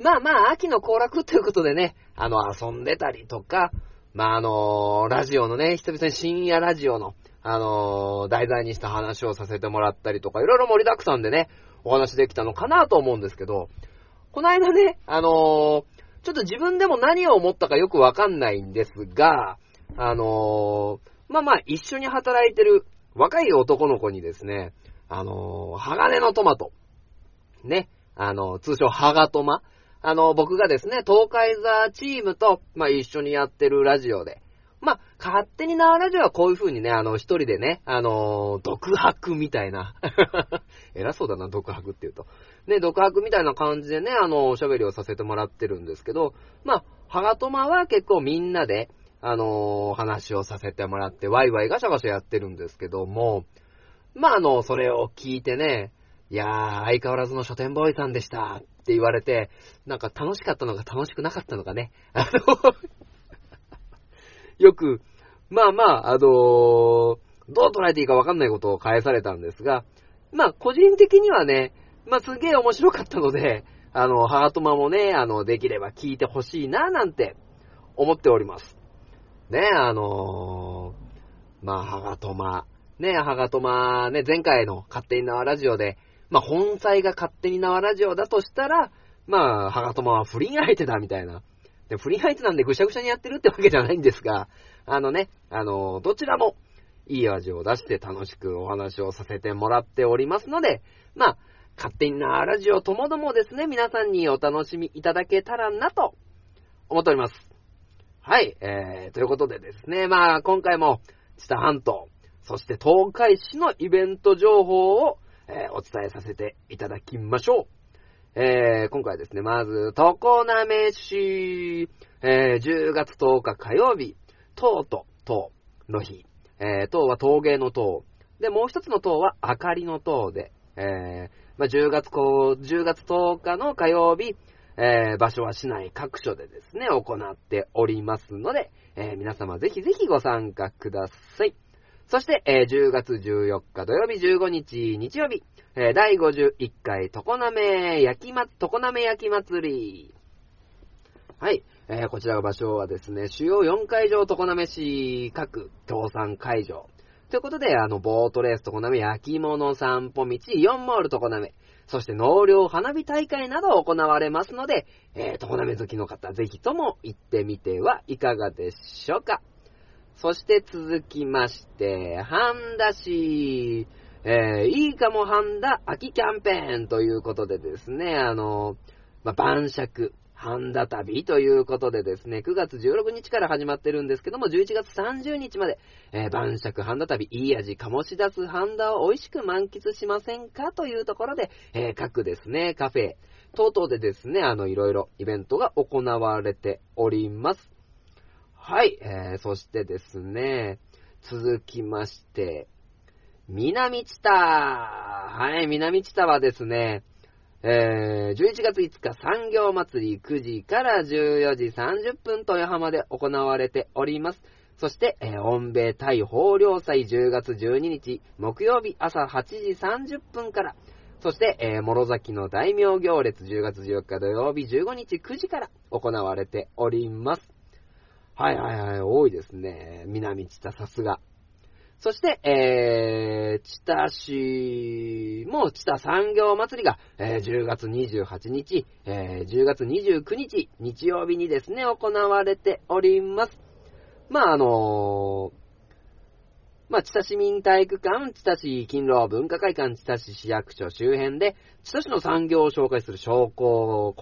まあまあ、秋の行楽ということでね、あの、遊んでたりとか、まああのーラジオのね、久々に深夜ラジオの、あのー題材にした話をさせてもらったりとか、いろいろ盛りだくさんでね、お話できたのかなと思うんですけど、この間ね、あのーちょっと自分でも何を思ったかよくわかんないんですが、あのーまあまあ、一緒に働いてる若い男の子にですね、あのー鋼のトマト。ね、あの、通称ハガトマ。あの、僕がですね、東海座チームと、まあ一緒にやってるラジオで、まあ、勝手に縄ラジオはこういう風にね、あの、一人でね、あの独白みたいな。偉そうだな、独白って言うと。ね、独白みたいな感じでね、あの、おしゃべりをさせてもらってるんですけど、まあ、ハガトマは結構みんなで、あのー話をさせてもらって、ワイワイガシャガシャやってるんですけども、まあ、あの、それを聞いてね、いやー、相変わらずの書店ボーイさんでしたって言われて、なんか楽しかったのか楽しくなかったのかね。あの、よく、まあまあ、あのーどう捉えていいかわかんないことを返されたんですが、まあ、個人的にはね、まあ、すげえ面白かったので、あの、ハートマもね、あの、できれば聞いてほしいな、なんて思っております。ね、あのーまあ、ハガトマ、ね、ハガトマ、ね、前回の勝手に縄ラジオで、まあ、本妻が勝手に縄ラジオだとしたら、まあ、ハガトマは不倫相手だみたいな。で、不倫相手なんでぐしゃぐしゃにやってるってわけじゃないんですが、あのね、あの、どちらもいい味を出して楽しくお話をさせてもらっておりますので、まあ、勝手に縄ラジオともどもですね、皆さんにお楽しみいただけたらなと。思っております。はい、えー、ということでですね、まあ、今回も、知多半島、そして東海市のイベント情報を、えーお伝えさせていただきましょう。えー、今回ですね、まず、常滑市、えー、10月10日火曜日、塔と塔の日、えー、塔は陶芸の塔、で、もう一つの塔は明かりの塔で、えー、まあ、10月こう、10月10日の火曜日、えー、場所は市内各所でですね、行っておりますので、えー皆様ぜひぜひご参加ください。そして、えー10月14日土曜日15日日曜日、えー第51回常滑焼きま、常滑焼き祭り。はい。えーこちらの場所はですね、主要4会場常滑市各協賛会場。ということで、あの、ボートレース常滑焼き物散歩道4モール常滑、そして納涼花火大会など行われますので、えー、常滑好きの方、ぜひとも行ってみてはいかがでしょうか。そして続きまして、半田市、えー、いいかも半田秋キャンペーンということでですね、あの、まあ、晩酌、半田旅ということでですね、9月16日から始まってるんですけども、11月30日まで、えー晩酌半田旅、いい味醸し出す半田を美味しく満喫しませんかというところで、えー各ですね、カフェ、等々でですね、あの、いろいろイベントが行われております。はい、えー、そしてですね、続きまして、南知多。はい、南知多はですね、えー、11月5日産業祭り9時から14時30分豊浜で行われております。そして、えー、温米大豊漁祭10月12日木曜日朝8時30分から、そして、えー、諸崎の大名行列10月14日土曜日15日9時から行われております。はいはいはい、多いですね。南知多さすが。そして、えー、知多市も知多産業祭りが、えー10月28日、えー10月29日、日曜日にですね、行われております。まあ、あのーまあ、知多市民体育館、知多市勤労文化会館、知多市市役所周辺で、知多市の産業を紹介する商工、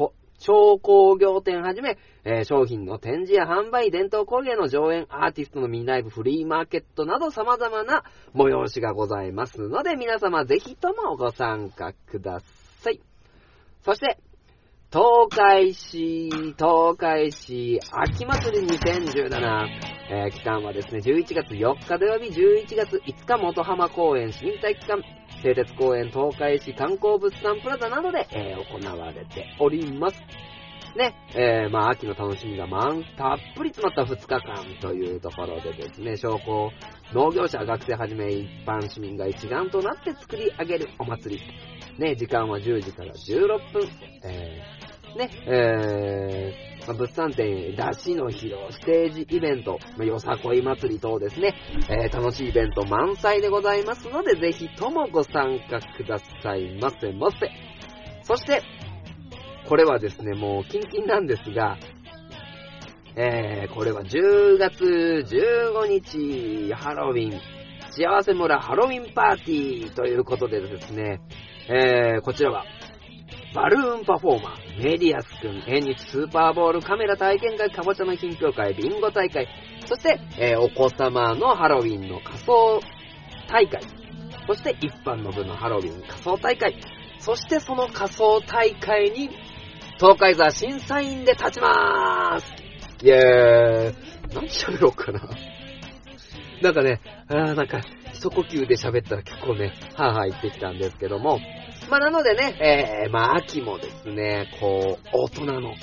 商工業店はじめ、えー商品の展示や販売、伝統工芸の上演、アーティストのミニライブ、フリーマーケットなど様々な催しがございますので、皆様ぜひともご参加ください。そして、東海市、東海市、秋祭り2017、えー期間はですね、11月4日土曜日、11月5日元浜公園市民体育館、製鉄公園東海市観光物産プラザなどで、えー行われております。ね、えー、まあ、秋の楽しみが満、たっぷり詰まった2日間というところでですね、商工、農業者、学生はじめ一般市民が一丸となって作り上げるお祭り。ね、時間は10時から16分。えー、ね、えー、まあ、物産展、出汁の披露、ステージイベント、まあ、よさこい祭り等ですね、えー、楽しいイベント満載でございますので、ぜひともご参加くださいませませ。そして、これはですね、もうキンキンなんですが、えー、これは10月15日、ハロウィン、幸せ村ハロウィンパーティーということでですね、えー、こちらは、バルーンパフォーマー、メディアスくん、縁日スーパーボールカメラ体験会、かぼちゃの品評会、ビンゴ大会、そして、えーお子様のハロウィンの仮装大会、そして一般の部のハロウィン仮装大会、そしてその仮装大会に、東海座審査員で立ちまーす。イェーイ。何喋ろうかな。なんかね、あーなんか、一呼吸で喋ったら結構ね、はぁはぁ言ってきたんですけども、まあなのでね、えー、まあ秋もですね、こう、大人の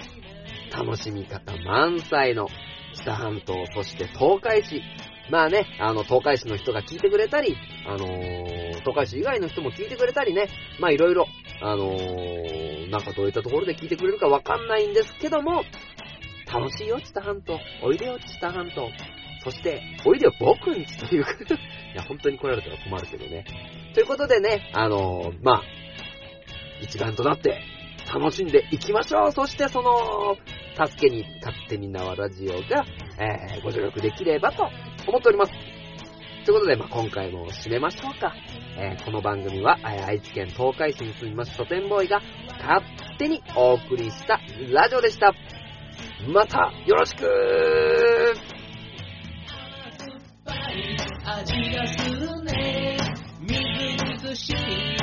楽しみ方満載の北半島、そして東海市。まあね、あの、東海市の人が聞いてくれたり、あのー東海市以外の人も聞いてくれたりね、まあいろいろ、あのーなんかどういったところで聞いてくれるかわかんないんですけども、楽しいよ、知多半島。おいでよ、知多半島。そして、おいでよ、僕んちという。いや、本当に来られたら困るけどね。ということでね、あのーまあ、一丸となって楽しんでいきましょう。そしてその、助けに勝手に縄ラジオが、えーご助力できればと思っております。ということで、まあ、今回も締めましょうか。えーこの番組は、え愛知県東海市に住みます書店ボーイが勝手にお送りしたラジオでした。また、よろしく味がするねみずみずしい